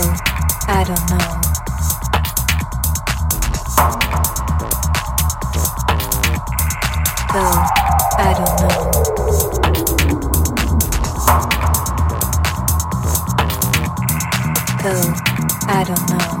feel? I don't know. Though, I don't know. Though, I don't know.